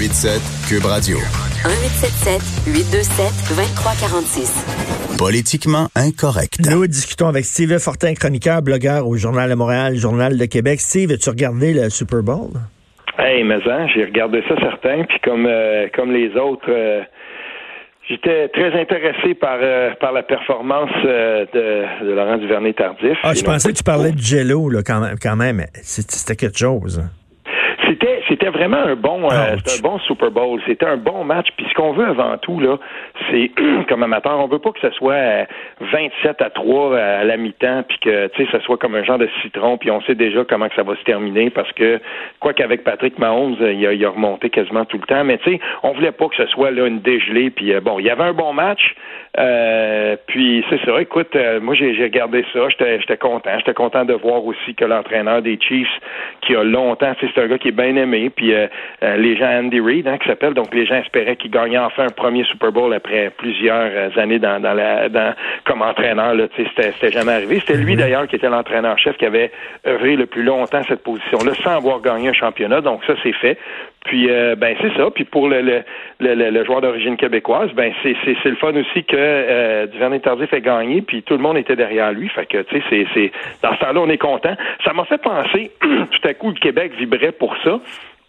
187 Cube Radio. 1877 827 2346. Politiquement incorrect. Nous discutons avec Steve Fortin, chroniqueur, blogueur au Journal de Montréal, Journal de Québec. Steve, as-tu regardé le Super Bowl? Hey, mais hein, j'ai regardé ça certain, puis comme euh, comme les autres, euh, j'étais très intéressé par euh, par la performance de, de, Laurent Duvernay-Tardif. Ah, je pensais que tu parlais de Jello, là, quand même. Quand même. C'était quelque chose. C'était c'était vraiment un bon euh, un bon Super Bowl. C'était un bon match. Puis ce qu'on veut avant tout là, c'est comme amateur, on veut pas que ce soit 27 à 3 à la mi-temps, puis que tu sais, ça soit comme un genre de citron. Puis on sait déjà comment que ça va se terminer parce que quoi qu'avec Patrick Mahomes, il a, il a, remonté quasiment tout le temps. Mais tu sais, on voulait pas que ce soit là une dégelée. Puis euh, bon, il y avait un bon match. Euh, puis c'est ça. Écoute, moi j'ai regardé ça. J'étais content. J'étais content de voir aussi que l'entraîneur des Chiefs, qui a longtemps, c'est un gars qui est bien aimé. Puis euh, euh, les gens Andy Reid, hein, qui s'appelle, donc les gens espéraient qu'il gagnait enfin un premier Super Bowl après plusieurs euh, années dans, dans la dans, comme entraîneur. Là, c'était, c'était jamais arrivé. C'était lui d'ailleurs qui était l'entraîneur-chef qui avait œuvré le plus longtemps cette position-là sans avoir gagné un championnat. Donc ça, c'est fait. Puis ben c'est ça. Puis pour le, le, le, joueur d'origine québécoise, ben c'est, c'est, c'est le fun aussi que euh, Duvernay Tardif ait gagné, puis tout le monde était derrière lui. Fait que tu sais, c'est, c'est dans ce temps-là, on est content. Ça m'a fait penser tout à coup le Québec vibrait pour ça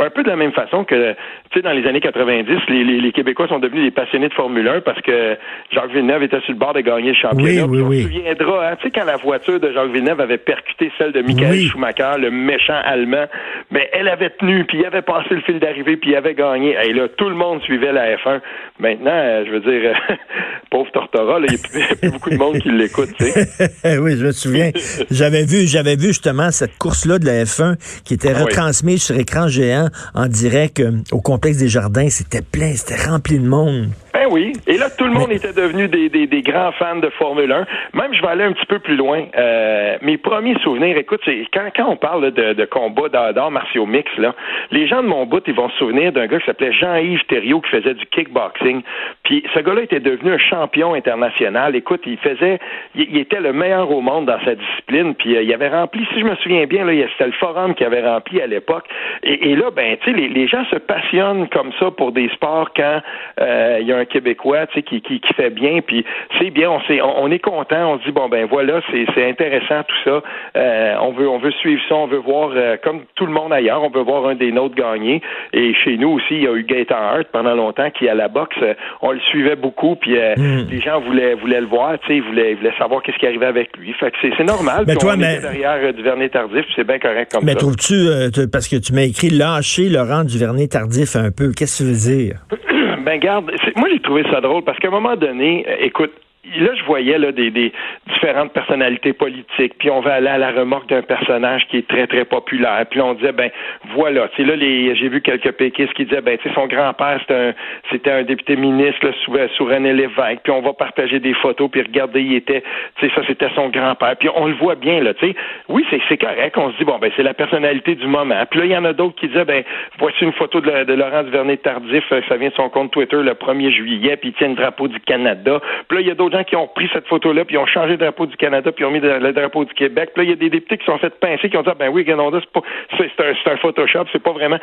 un peu de la même façon que, tu sais, dans les années 90, les, les, les, Québécois sont devenus des passionnés de Formule 1 parce que Jacques Villeneuve était sur le bord de gagner le championnat. Oui, oui, oui. On se souviendra, hein, tu sais, quand la voiture de Jacques Villeneuve avait percuté celle de Michael Schumacher, le méchant allemand, mais elle avait tenu, puis il avait passé le fil d'arrivée, puis il avait gagné. Et là, tout le monde suivait la F1. Maintenant, euh, je veux dire, pauvre Tortora, il n'y a plus beaucoup de monde qui l'écoute, oui, je me souviens. J'avais vu, j'avais vu justement cette course-là de la F1 qui était ah retransmise sur écran géant en direct euh, au complexe des jardins. C'était plein, c'était rempli de monde. Ben oui. Et là, tout le monde était devenu des, des, des, grands fans de Formule 1. Même, je vais aller un petit peu plus loin. Euh, mes premiers souvenirs, écoute, c'est quand, quand on parle de, de combat d'arts martiaux mix, là, les gens de mon bout, ils vont se souvenir d'un gars qui s'appelait Jean-Yves Thériault qui faisait du kickboxing. Puis ce gars-là était devenu un champion international. Écoute, il faisait, il, était le meilleur au monde dans sa discipline. Puis euh, il avait rempli, si je me souviens bien, là, c'était le forum qui avait rempli à l'époque. Et, et, là, ben, tu sais, les, les, gens se passionnent comme ça pour des sports quand euh, il y a un Québécois, tu sais, qui, qui, qui, fait bien. Puis c'est bien, on, sait, on, est content. On se dit bon ben voilà, c'est intéressant tout ça. Euh, on veut on veut suivre ça. On veut voir euh, comme tout le monde ailleurs. On veut voir un des nôtres gagner. Et chez nous aussi, il y a eu Gaëtan Hart pendant longtemps qui à la boxe, on le suivait beaucoup. Puis mm. les gens voulaient voulaient le voir. Tu sais, ils voulaient, voulaient savoir qu'est-ce qui arrivait avec lui. Fait que c'est normal. Mais toi, on mais... derrière du Vernet tardif, c'est bien correct comme mais ça. Mais trouves-tu parce que tu m'as écrit lâcher Laurent du Vernet tardif un peu. Qu'est-ce que tu veux dire? Ben garde, moi j'ai trouvé ça drôle parce qu'à un moment donné, euh, écoute, là, je voyais là, des, des, différentes personnalités politiques, puis on va aller à la remorque d'un personnage qui est très, très populaire. Puis on disait, ben voilà, tu là, les, j'ai vu quelques péquistes qui disaient, ben, tu sais, son grand-père, c'était un, c'était un député ministre là, sous, sous René Lévesque, puis on va partager des photos, puis regarder, il était, tu sais, ça, c'était son grand-père. Puis on le voit bien, là, tu sais. Oui, c'est, correct, on se dit, bon, ben, c'est la personnalité du moment. Puis là, il y en a d'autres qui disaient, ben, voici une photo de, de Laurent Duvernay-Tardif, euh, ça vient de son compte Twitter le 1er juillet, puis il tient le drapeau du Canada. Puis là, il y a d'autres gens qui ont pris cette photo-là, puis ont changé le drapeau du Canada, puis ont mis le drapeau du Québec. Puis là, il y a des députés qui sont fait pincer, qui ont dit, ah, ben oui, Ganonda, c'est pas, c'est un, un Photoshop, c'est pas vraiment.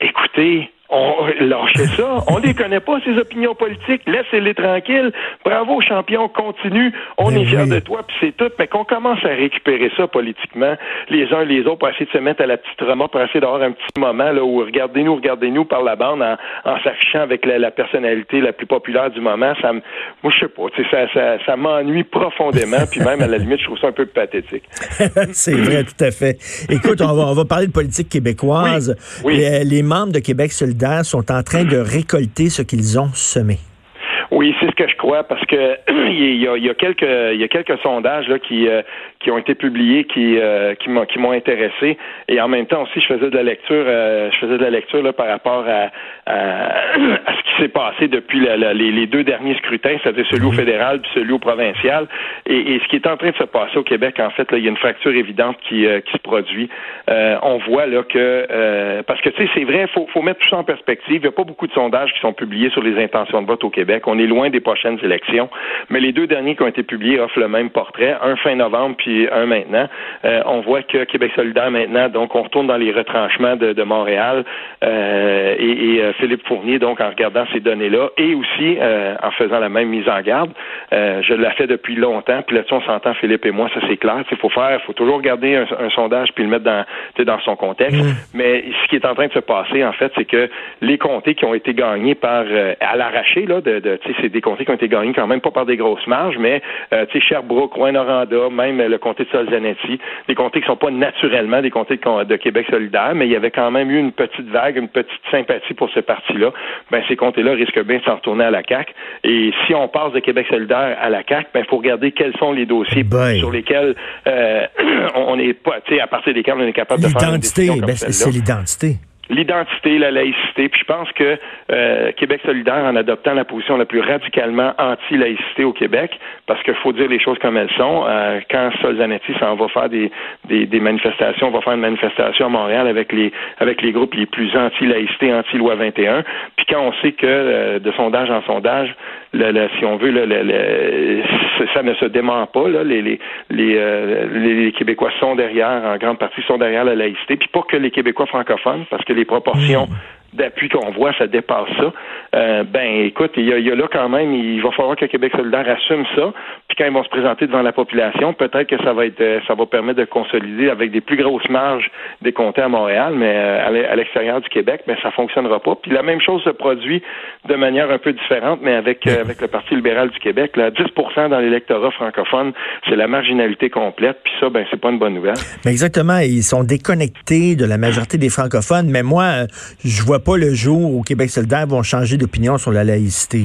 Écoutez, on lâchez ça. On les connaît pas, ces opinions politiques. Laissez-les tranquilles. Bravo, champion, continue. On est fiers de toi, puis c'est tout. Mais qu'on commence à récupérer ça politiquement, les uns les autres, pour essayer de se mettre à la petite remorque, pour essayer d'avoir un petit moment là, où regardez-nous, regardez-nous par la bande en, en s'affichant avec la, personnalité la plus populaire du moment. Ça me, moi, je sais pas. Ça, ça, ça m'ennuie profondément, puis même à la limite, je trouve ça un peu pathétique. c'est vrai, tout à fait. Écoute, on va, on va parler de politique québécoise. Oui. Les, les membres de Québec sont en train de récolter ce qu'ils ont semé. Oui, c'est ce que je crois parce que il, y a, quelques sondages euh, qui ont été publiés qui euh, qui m'ont intéressé et en même temps aussi je faisais de la lecture euh, je faisais de la lecture par rapport à, à, ce qui s'est passé depuis les, les, deux derniers scrutins, c'est-à-dire celui au mhm. fédéral puis celui au provincial et, et, ce qui est en train de se passer au Québec en fait là, il y a une fracture évidente qui qui se produit. on voit là que parce que tu sais c'est vrai faut faut mettre tout ça en perspective. Il n'y a pas beaucoup de sondages qui sont publiés sur les intentions de vote au Québec. On est loin des prochaines élections. Mais les deux derniers qui ont été publiés offrent le même portrait, un fin novembre puis un maintenant. Euh, on voit que Québec solidaire maintenant, donc on retourne dans les retranchements de, Montréal euh, et, et euh, Philippe Fournier, donc en regardant ces données-là, et aussi en faisant la même mise en garde. je l'ai fait depuis longtemps, puis là-dessus, on s'entend, Philippe et moi, ça c'est clair. Il faut faire, faut toujours regarder un, sondage puis le mettre dans, dans son contexte. Mm. Mais ce qui est en train de se passer, en fait, c'est que les comtés qui ont été gagnés par à l'arraché, là, de, de c'est des comtés qui ont été gagnés quand même pas par des grosses marges, mais euh, tu sais, Sherbrooke, Rouen-Noranda, même le comté de Solzanetti, des comtés qui sont pas naturellement des comtés de, Québec solidaire, mais il y avait quand même eu une petite vague, une petite sympathie pour ce parti-là. Ben, ces comtés-là risquent bien de s'en retourner à la CAQ. Et si on passe de Québec solidaire à la CAQ, ben, il faut regarder quels sont les dossiers sur lesquels euh, on n'est pas, tu sais, à partir desquels on est capable de faire une L'identité, ben, c'est l'identité l'identité, la laïcité. Puis je pense que euh, Québec solidaire, en adoptant la position la plus radicalement anti-laïcité au Québec, parce qu'il faut dire les choses comme elles sont, euh, quand Solzanetti s'en va faire des, des, des, manifestations, on va faire une manifestation à Montréal avec les avec les groupes les plus anti-laïcité, anti-loi 21, puis quand on sait que euh, de sondage en sondage, si on veut, le, ça ne se dément pas. Là, les, les, les, euh, les, Québécois sont derrière, en grande partie, sont derrière la laïcité. Puis pas que les Québécois francophones, parce que les proportions mmh d'appui qu'on voit, ça dépasse ça. Euh, ben, écoute, il y, a, là quand même, il va falloir que Québec solidaire assume ça. Puis quand ils vont se présenter devant la population, peut-être que ça va être, euh, ça va permettre de consolider avec des plus grosses marges des comtés à Montréal, mais euh, à l'extérieur du Québec, mais ça fonctionnera pas. Puis la même chose se produit de manière un peu différente, mais avec avec le Parti libéral du Québec. Là, 10% dans l'électorat francophone, c'est la marginalité complète. Puis ça, ben, c'est pas une bonne nouvelle. Mais exactement, ils sont déconnectés de la majorité des francophones. Mais moi, je vois pas le jour où Québec solidaire vont changer d'opinion sur la laïcité.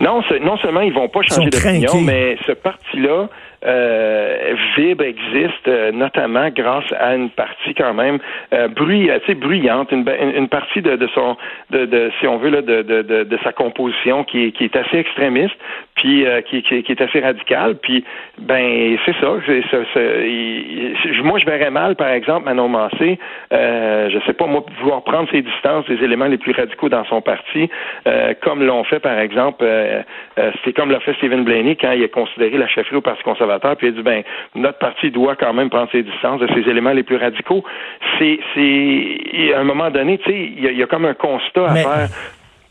Non, non seulement ils vont pas changer d'opinion, mais ce parti-là euh, vibre, existe, euh, notamment grâce à une partie quand même euh, bruyante, une, une, partie de, de son, de, de, si on veut là, de, de, de, sa composition qui est, qui est assez extrémiste, puis euh, qui, qui, qui, est assez radicale. Puis ben c'est ça. moi, je verrais mal, par exemple, Manon Massé, euh, je sais pas moi, vouloir prendre ses distances des éléments les plus radicaux dans son parti, euh, comme l'ont fait, par exemple, c'est comme l'a fait Stephen Blaney quand il a considéré la chefferie au Parti conservateur puis il a dit ben notre parti doit quand même prendre ses distances de ces éléments les plus radicaux. C'est c'est à un moment donné, tu sais, il y, a comme un constat à faire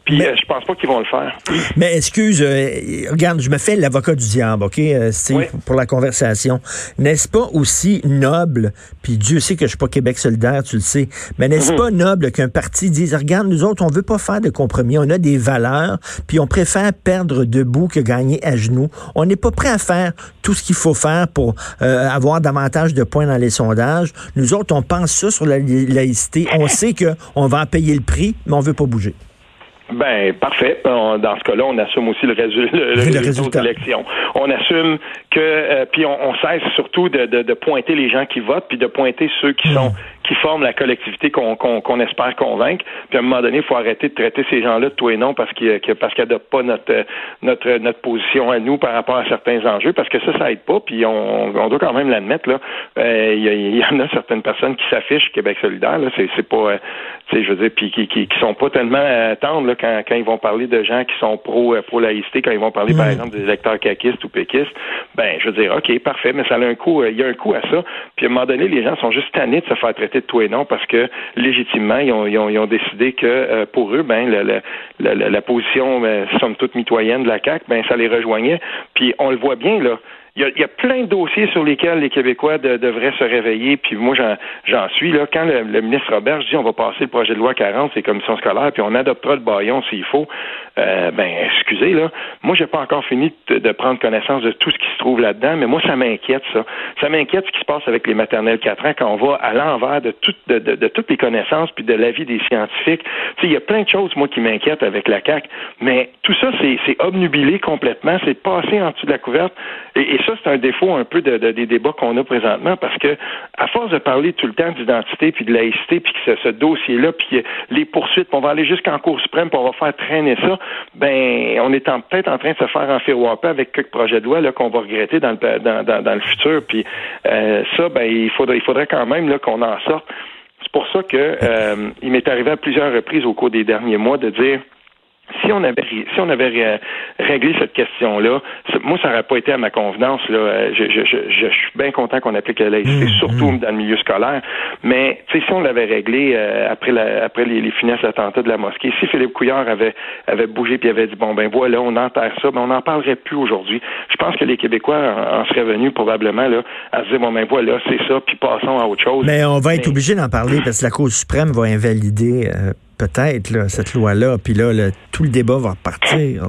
puis euh, je pense pas qu'ils vont le faire. Mais excuse, euh, regarde, je me fais l'avocat du diable, OK, euh, pour la conversation. N'est-ce pas aussi noble, puis Dieu sait que je suis pas Québec solidaire, tu le sais, mais n'est-ce mhm. pas noble qu'un parti dise, regarde, nous autres, on veut pas faire de compromis, on a des valeurs, puis on préfère perdre debout que gagner à genoux. On n'est pas prêt à faire tout ce qu'il faut faire pour avoir davantage de points dans les sondages. Nous autres, on pense ça sur la laïcité. On sait qu'on va en payer le prix, mais on veut pas bouger. Ben parfait. dans ce cas-là, on assume aussi le, résultat, de l'élection. On assume que euh, puis on, cesse surtout de, de, pointer les gens qui votent, puis de pointer ceux qui sont qui forment la collectivité qu'on qu'on espère convaincre. Puis à un moment donné, il faut arrêter de traiter ces gens-là de tout et non parce qu'ils parce qu'ils n'adoptent pas notre notre notre position à nous par rapport à certains enjeux, parce que ça, ça aide pas. Puis on, on doit quand même l'admettre là. Euh, il y, en a certaines personnes qui s'affichent Québec solidaire. Là, c'est c'est pas, euh, tu sais, je veux dire, puis qui, qui, qui sont pas tellement tendres là, quand, quand ils vont parler de gens qui sont pro, euh, pro laïcité, quand ils vont parler, par exemple, des électeurs caquistes ou péquistes, ben, je veux dire, OK, parfait, mais ça a un coût, euh, il y a un coût à ça. Puis à un moment donné, les gens sont juste tannés de se faire traiter de tout et non parce que, légitimement, ils ont, décidé que, euh, pour eux, ben, la, la, la, position, somme toute mitoyenne de la CAQ, ben, ça les rejoignait. Puis on le voit bien, là il y, a, plein de dossiers sur lesquels les Québécois devraient se réveiller, puis moi j'en suis là. Quand le, ministre Robert dit on va passer le projet de loi 40, c'est commissions scolaires, puis on adoptera le baillon s'il faut, euh, ben excusez là, moi j'ai pas encore fini de, prendre connaissance de tout ce qui se trouve là-dedans, mais moi ça m'inquiète ça. Ça m'inquiète ce qui se passe avec les maternelles 4 ans quand on va à l'envers de, tout, toutes les connaissances puis de l'avis des scientifiques. Il y a plein de choses moi qui m'inquiètent avec la CAC, mais tout ça c'est obnubilé complètement, c'est passé en dessous de la couverte et ça, c'est un défaut un peu de, des débats qu'on a présentement parce que, à force de parler tout le temps d'identité puis de laïcité, puis que ce, dossier-là, puis les poursuites, on va aller jusqu'en Cour suprême, puis on va faire traîner ça, ben, on est peut-être en train de se faire enfirouapper avec quelques projets de loi là, qu'on va regretter dans le, dans, dans, le futur. Puis euh, ça, ben, il faudrait, il faudrait quand même là, qu'on en sorte. C'est pour ça que euh, il m'est arrivé à plusieurs reprises au cours des derniers mois de dire si on avait si on avait réglé cette question-là, moi ça n'aurait pas été à ma convenance. Là, je, je, je, je suis bien content qu'on applique la laïcité, mmh, surtout mmh. dans le milieu scolaire. Mais si on l'avait réglé euh, après la, après les, les finesses attentats de la mosquée, si Philippe Couillard avait avait bougé puis avait dit bon ben voilà on enterre ça, ben on n'en parlerait plus aujourd'hui. Je pense que les Québécois en, seraient venus probablement là à se dire bon ben voilà c'est ça puis passons à autre chose. Mais on va être obligé d'en parler parce que la Cour suprême va invalider euh, peut-être cette loi-là, puis là, tout le débat va repartir.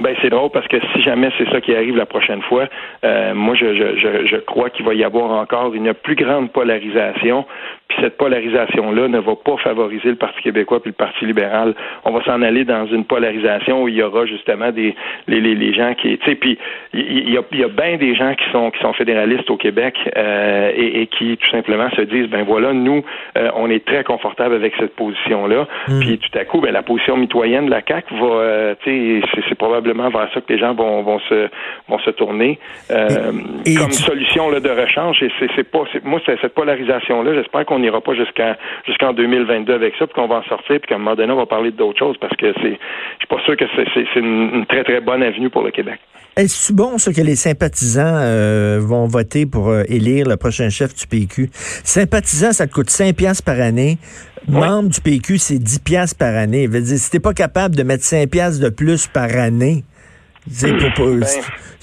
Ben c'est drôle parce que si jamais c'est ça qui arrive la prochaine fois, euh, moi je, je, je, je crois qu'il va y avoir encore une plus grande polarisation puis cette polarisation-là ne va pas favoriser le Parti québécois puis le Parti libéral. On va s'en aller dans une polarisation où il y aura justement des les, les, les gens qui, tu sais, puis il y, a, y a bien des gens qui sont qui sont fédéralistes au Québec euh, et, et, qui tout simplement se disent ben voilà nous euh, on est très confortable avec cette position-là. Mm. Puis tout à coup ben la position mitoyenne de la CAC va, tu sais, c'est probablement vers ça que les gens vont vont se vont se tourner euh, comme solution là, de rechange. Et c'est pas moi cette polarisation-là, j'espère qu'on n'ira pas jusqu'à jusqu'en 2022 avec ça, puis qu'on va en sortir, puis qu'à un moment donné, on va parler d'autres choses, parce que c'est, je suis pas sûr que c'est une, très très bonne avenue pour le Québec. Est-ce bon ce que les sympathisants euh, vont voter pour euh, élire le prochain chef du PQ? Sympathisants, ça te coûte 5 piastres par année. Membre du PQ, c'est 10 piastres par année. Veut dire, si t'es pas capable de mettre 5 piastres de plus par année, ben,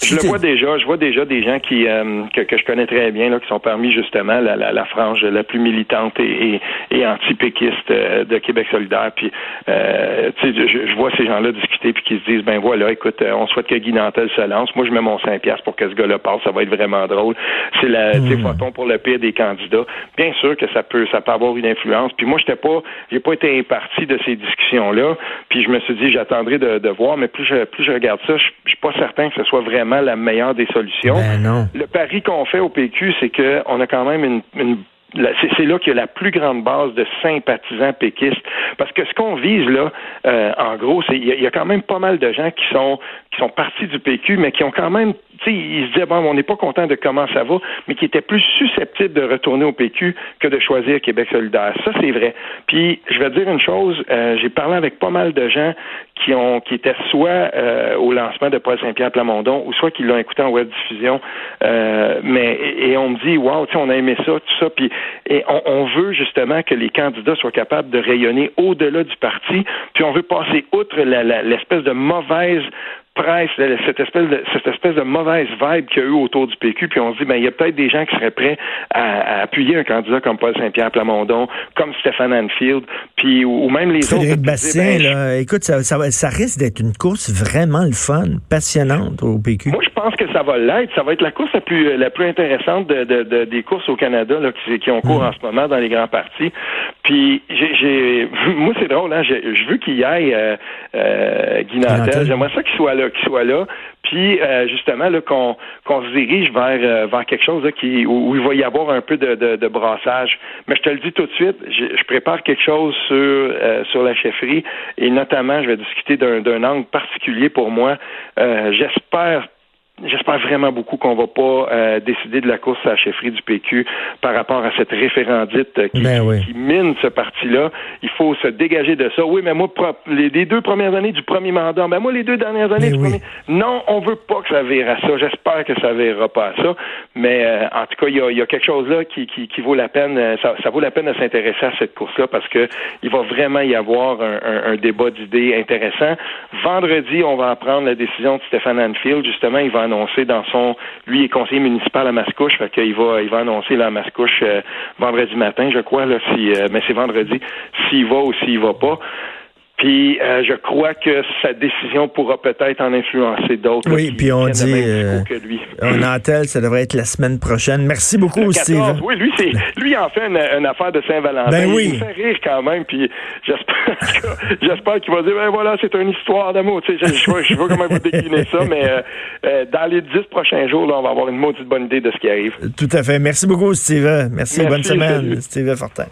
je le vois déjà, je vois déjà des gens qui euh, que, que, je connais très bien là, qui sont parmi justement la, la, la frange la plus militante et, et, et anti-péquiste euh, de Québec solidaire. Puis, euh, je, je, vois ces gens-là discuter puis qui se disent, ben voilà, écoute, euh, on souhaite que Guy Nantel se lance. Moi, je mets mon 5 piastres pour que ce gars-là passe. Ça va être vraiment drôle. C'est la, mmh. photon pour le pire des candidats. Bien sûr que ça peut, ça peut avoir une influence. Puis moi, j'étais pas, j'ai pas été imparti de ces discussions-là. Puis je me suis dit, j'attendrai de, de voir. Mais plus je, plus je regarde ça, je, je suis pas certain que ce soit vraiment la meilleure des solutions. Ben le pari qu'on fait au PQ, c'est qu'on a quand même une, une c'est là qu'il y a la plus grande base de sympathisants péquistes. Parce que ce qu'on vise là, euh, en gros, c'est il y, a quand même pas mal de gens qui sont qui sont partis du PQ, mais qui ont quand même, tu sais, ils se disaient bon, on n'est pas content de comment ça va, mais qui étaient plus susceptibles de retourner au PQ que de choisir Québec solidaire. Ça, c'est vrai. Puis, je vais dire une chose, euh, j'ai parlé avec pas mal de gens qui ont qui étaient soit euh, au lancement de Paul Saint-Pierre Plamondon, ou soit qui l'ont écouté en web diffusion. mais et, on me dit, wow, tu sais, on a aimé ça, tout ça, puis et on, on, veut justement que les candidats soient capables de rayonner au-delà du parti, puis on veut passer outre l'espèce de mauvaise presse, cette espèce de, cette espèce de mauvaise vibe qu'il y a eu autour du PQ, puis on se dit, ben, il y a peut-être des gens qui seraient prêts à, appuyer un candidat comme Paul Saint-Pierre Plamondon, comme Stéphane Anfield, puis ou, même les Frédéric autres. Bastien, ben, là, écoute, ça, ça, ça risque d'être une course vraiment le fun, passionnante au PQ. Moi, je pense que ça va l'être. Ça va être la course la plus, la plus intéressante de, de, des courses au Canada là, qui, qui ont cours mm. en ce moment dans les grands partis. Puis, j'ai, moi, c'est drôle, hein, je veux qu'il y aille euh, euh, Guy Nantel. J'aimerais ça qu'il soit là, qu'il soit là. Puis, euh, justement, là, qu'on, se dirige vers, euh, vers quelque chose qui, où, il va y avoir un peu de, brassage. Mais je te le dis tout de suite, je, je prépare quelque chose sur, euh, sur la chefferie et notamment, je vais discuter d'un, d'un angle particulier pour moi. j'espère J'espère vraiment beaucoup qu'on va pas euh, décider de la course à la chefferie du PQ par rapport à cette référendite euh, qui, ben oui. qui, mine ce parti-là. Il faut se dégager de ça. Oui, mais moi, les, les, deux premières années du premier mandat, ben moi, les deux dernières années ben du oui. premier... Non, on veut pas que ça vire à ça. J'espère que ça verra pas à ça. Mais euh, en tout cas, il y a, y a, quelque chose là qui, qui, qui vaut la peine. Euh, ça, ça, vaut la peine de s'intéresser à cette course-là parce que il va vraiment y avoir un, un, un débat d'idées intéressant. Vendredi, on va apprendre la décision de Stéphane Anfield. Justement, il va annoncer dans son, lui est conseiller municipal à Mascouche, fait qu'il va, il va annoncer là, à Mascouche euh, vendredi matin, je crois là, si, euh, mais c'est vendredi, s'il va ou s'il va pas. Puis euh, je crois que sa décision pourra peut-être en influencer d'autres. Oui, puis on dit euh, que lui. on ça devrait être la semaine prochaine. Merci beaucoup, 14, Steve. Oui, lui c'est lui en fait une, une affaire de Saint-Valentin. Ben oui. Il me fait rire quand même. Puis j'espère j'espère qu'il va dire ben voilà c'est une histoire d'amour. Tu sais, je, je, je sais comment vous décliner ça, mais euh, euh, dans les dix prochains jours là, on va avoir une maudite bonne idée de ce qui arrive. Tout à fait. Merci beaucoup, Steve. Merci, Merci bonne semaine, salut. Steve Fortin.